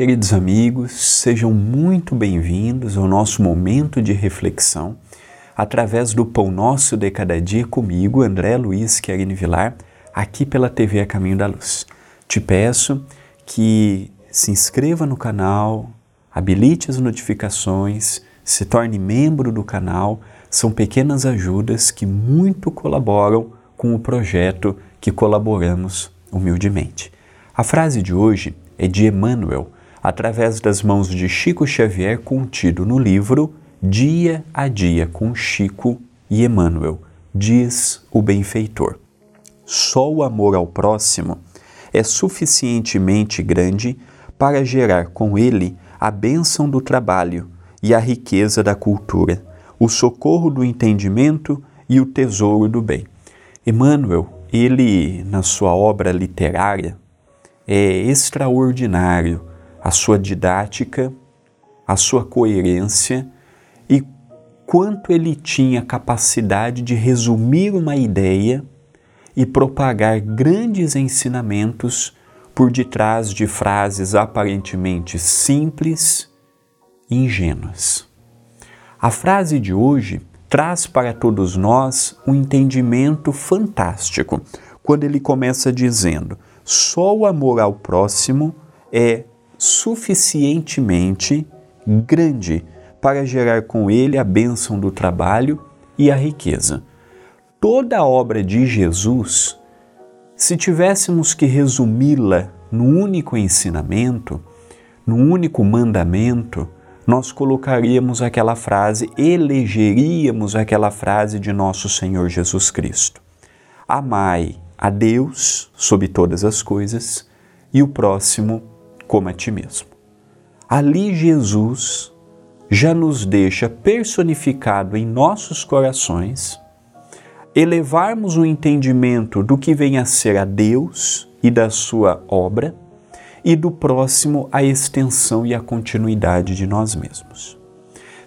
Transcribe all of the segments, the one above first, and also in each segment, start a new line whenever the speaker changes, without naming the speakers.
Queridos amigos, sejam muito bem-vindos ao nosso momento de reflexão através do Pão Nosso de Cada Dia comigo, André Luiz Querini Vilar, aqui pela TV A Caminho da Luz. Te peço que se inscreva no canal, habilite as notificações, se torne membro do canal. São pequenas ajudas que muito colaboram com o projeto que colaboramos humildemente. A frase de hoje é de Emmanuel, através das mãos de Chico Xavier, contido no livro Dia a Dia com Chico e Emmanuel, diz o benfeitor. Só o amor ao próximo é suficientemente grande para gerar com ele a bênção do trabalho e a riqueza da cultura, o socorro do entendimento e o tesouro do bem. Emmanuel, ele, na sua obra literária, é extraordinário a sua didática, a sua coerência e quanto ele tinha capacidade de resumir uma ideia e propagar grandes ensinamentos por detrás de frases aparentemente simples e ingênuas. A frase de hoje traz para todos nós um entendimento fantástico quando ele começa dizendo: só o amor ao próximo é suficientemente grande para gerar com ele a bênção do trabalho e a riqueza. Toda a obra de Jesus, se tivéssemos que resumi-la num único ensinamento, num único mandamento, nós colocaríamos aquela frase, elegeríamos aquela frase de nosso Senhor Jesus Cristo: Amai a Deus sobre todas as coisas e o próximo como a ti mesmo. Ali Jesus já nos deixa personificado em nossos corações elevarmos o entendimento do que vem a ser a Deus e da sua obra e do próximo a extensão e a continuidade de nós mesmos.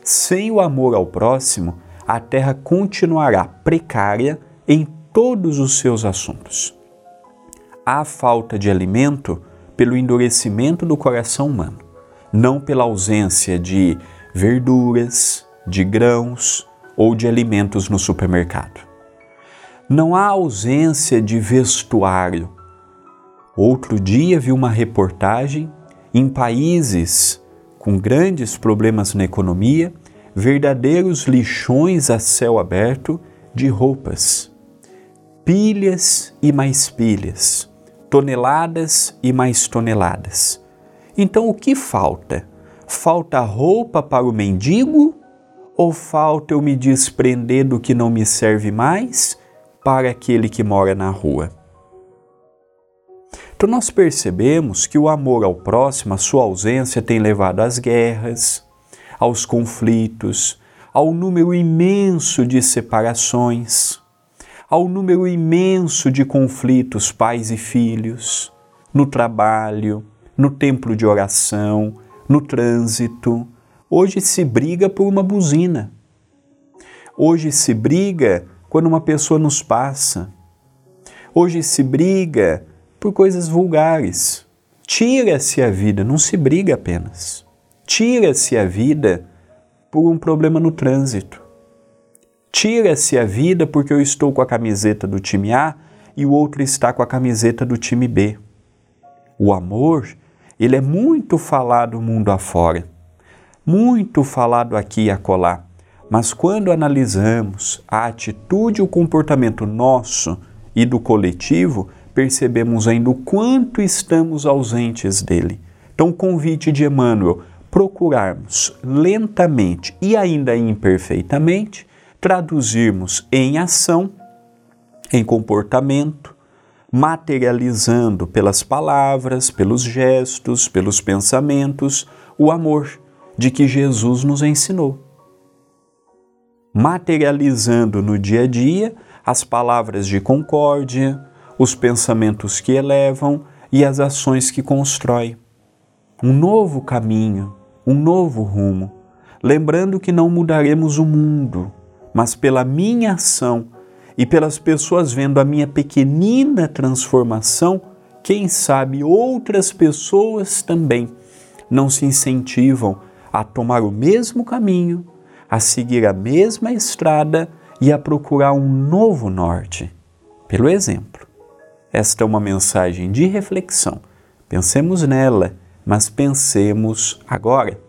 Sem o amor ao próximo, a terra continuará precária em todos os seus assuntos. Há falta de alimento pelo endurecimento do coração humano, não pela ausência de verduras, de grãos ou de alimentos no supermercado. Não há ausência de vestuário. Outro dia vi uma reportagem em países com grandes problemas na economia, verdadeiros lixões a céu aberto de roupas. Pilhas e mais pilhas toneladas e mais toneladas. Então o que falta? Falta roupa para o mendigo ou falta eu me desprender do que não me serve mais para aquele que mora na rua? Então nós percebemos que o amor ao próximo, a sua ausência, tem levado às guerras, aos conflitos, ao número imenso de separações ao número imenso de conflitos pais e filhos, no trabalho, no templo de oração, no trânsito. Hoje se briga por uma buzina. Hoje se briga quando uma pessoa nos passa. Hoje se briga por coisas vulgares. Tira-se a vida, não se briga apenas. Tira-se a vida por um problema no trânsito. Tira-se a vida porque eu estou com a camiseta do time A e o outro está com a camiseta do time B. O amor, ele é muito falado mundo afora, muito falado aqui e acolá, mas quando analisamos a atitude e o comportamento nosso e do coletivo, percebemos ainda o quanto estamos ausentes dele. Então, o convite de Emmanuel, procurarmos lentamente e ainda imperfeitamente traduzirmos em ação, em comportamento, materializando pelas palavras, pelos gestos, pelos pensamentos, o amor de que Jesus nos ensinou. Materializando no dia a dia as palavras de concórdia, os pensamentos que elevam e as ações que constroem. Um novo caminho, um novo rumo, lembrando que não mudaremos o mundo, mas pela minha ação e pelas pessoas vendo a minha pequenina transformação, quem sabe outras pessoas também, não se incentivam a tomar o mesmo caminho, a seguir a mesma estrada e a procurar um novo norte? Pelo exemplo. Esta é uma mensagem de reflexão. Pensemos nela, mas pensemos agora.